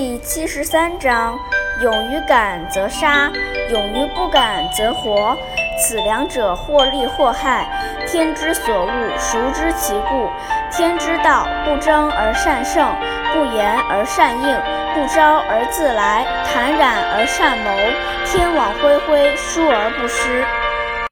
第七十三章勇于敢则杀勇于不敢则活。此两者或利或害天之所恶孰知其故？天之道不争而善胜不言而善应不招而自来坦然而善谋天网恢恢疏而不失。